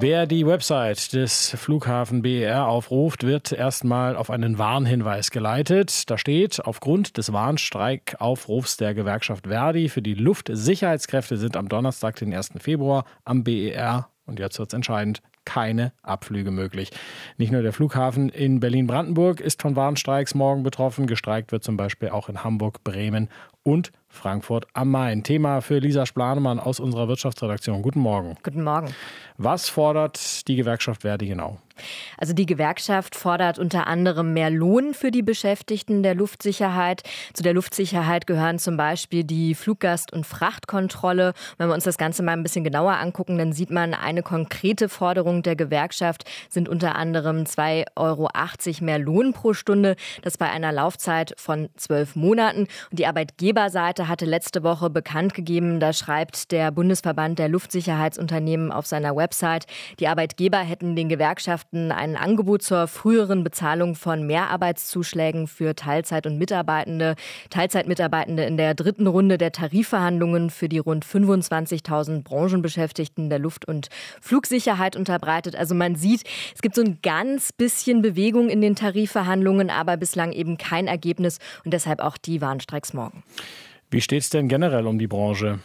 Wer die Website des Flughafen BER aufruft, wird erstmal auf einen Warnhinweis geleitet. Da steht, aufgrund des Warnstreikaufrufs der Gewerkschaft Verdi für die Luftsicherheitskräfte sind am Donnerstag, den 1. Februar, am BER, und jetzt wird es entscheidend, keine Abflüge möglich. Nicht nur der Flughafen in Berlin-Brandenburg ist von Warnstreiks morgen betroffen. Gestreikt wird zum Beispiel auch in Hamburg, Bremen und Frankfurt am Main. Thema für Lisa Splanemann aus unserer Wirtschaftsredaktion. Guten Morgen. Guten Morgen. Was fordert die Gewerkschaft Verdi genau? Also die Gewerkschaft fordert unter anderem mehr Lohn für die Beschäftigten der Luftsicherheit. Zu der Luftsicherheit gehören zum Beispiel die Fluggast- und Frachtkontrolle. Wenn wir uns das Ganze mal ein bisschen genauer angucken, dann sieht man, eine konkrete Forderung der Gewerkschaft sind unter anderem 2,80 Euro mehr Lohn pro Stunde. Das bei einer Laufzeit von zwölf Monaten. Und die Arbeitgeberseite hatte letzte Woche bekannt gegeben, da schreibt der Bundesverband der Luftsicherheitsunternehmen auf seiner Website, die Arbeitgeber hätten den Gewerkschaften ein Angebot zur früheren Bezahlung von Mehrarbeitszuschlägen für Teilzeit- und Mitarbeitende, Teilzeitmitarbeitende in der dritten Runde der Tarifverhandlungen für die rund 25.000 Branchenbeschäftigten der Luft- und Flugsicherheit unterbreitet. Also man sieht, es gibt so ein ganz bisschen Bewegung in den Tarifverhandlungen, aber bislang eben kein Ergebnis und deshalb auch die Warnstreiks morgen. Wie steht es denn generell um die Branche?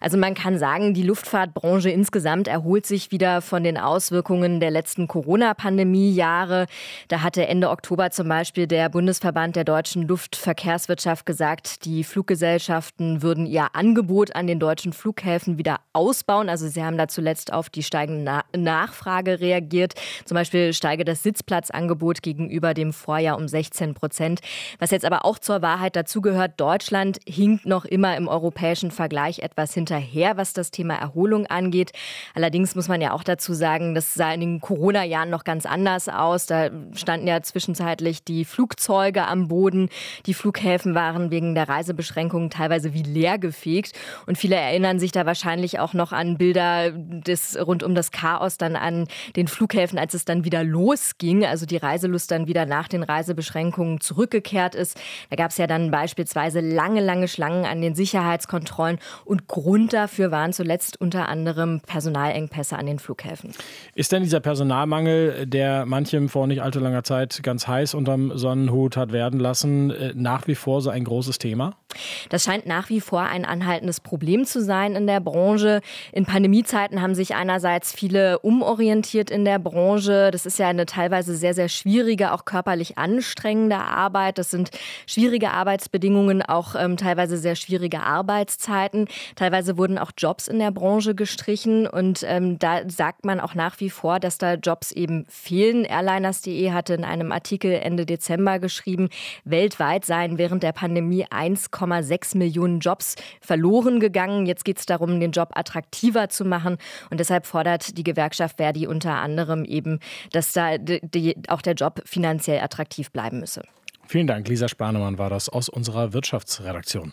Also man kann sagen, die Luftfahrtbranche insgesamt erholt sich wieder von den Auswirkungen der letzten Corona-Pandemie-Jahre. Da hatte Ende Oktober zum Beispiel der Bundesverband der deutschen Luftverkehrswirtschaft gesagt, die Fluggesellschaften würden ihr Angebot an den deutschen Flughäfen wieder ausbauen. Also sie haben da zuletzt auf die steigende Na Nachfrage reagiert. Zum Beispiel steige das Sitzplatzangebot gegenüber dem Vorjahr um 16 Prozent. Was jetzt aber auch zur Wahrheit dazugehört, Deutschland hinkt noch immer im europäischen Vergleich etwas hinterher, was das Thema Erholung angeht. Allerdings muss man ja auch dazu sagen, das sah in den Corona-Jahren noch ganz anders aus. Da standen ja zwischenzeitlich die Flugzeuge am Boden. Die Flughäfen waren wegen der Reisebeschränkungen teilweise wie leer gefegt. Und viele erinnern sich da wahrscheinlich auch noch an Bilder des, rund um das Chaos dann an den Flughäfen, als es dann wieder losging. Also die Reiselust dann wieder nach den Reisebeschränkungen zurückgekehrt ist. Da gab es ja dann beispielsweise lange, lange Schlangen an den Sicherheitskontrollen und Grund dafür waren zuletzt unter anderem Personalengpässe an den Flughäfen. Ist denn dieser Personalmangel, der manchem vor nicht allzu langer Zeit ganz heiß unterm Sonnenhut hat werden lassen, äh, nach wie vor so ein großes Thema? Das scheint nach wie vor ein anhaltendes Problem zu sein in der Branche. In Pandemiezeiten haben sich einerseits viele umorientiert in der Branche. Das ist ja eine teilweise sehr, sehr schwierige, auch körperlich anstrengende Arbeit. Das sind schwierige Arbeitsbedingungen, auch ähm, teilweise sehr schwierige Arbeitszeiten. Teilweise wurden auch Jobs in der Branche gestrichen und ähm, da sagt man auch nach wie vor, dass da Jobs eben fehlen. Airliners.de hatte in einem Artikel Ende Dezember geschrieben, weltweit seien während der Pandemie 1,6 Millionen Jobs verloren gegangen. Jetzt geht es darum, den Job attraktiver zu machen und deshalb fordert die Gewerkschaft Verdi unter anderem eben, dass da die, auch der Job finanziell attraktiv bleiben müsse. Vielen Dank, Lisa Spanemann war das aus unserer Wirtschaftsredaktion.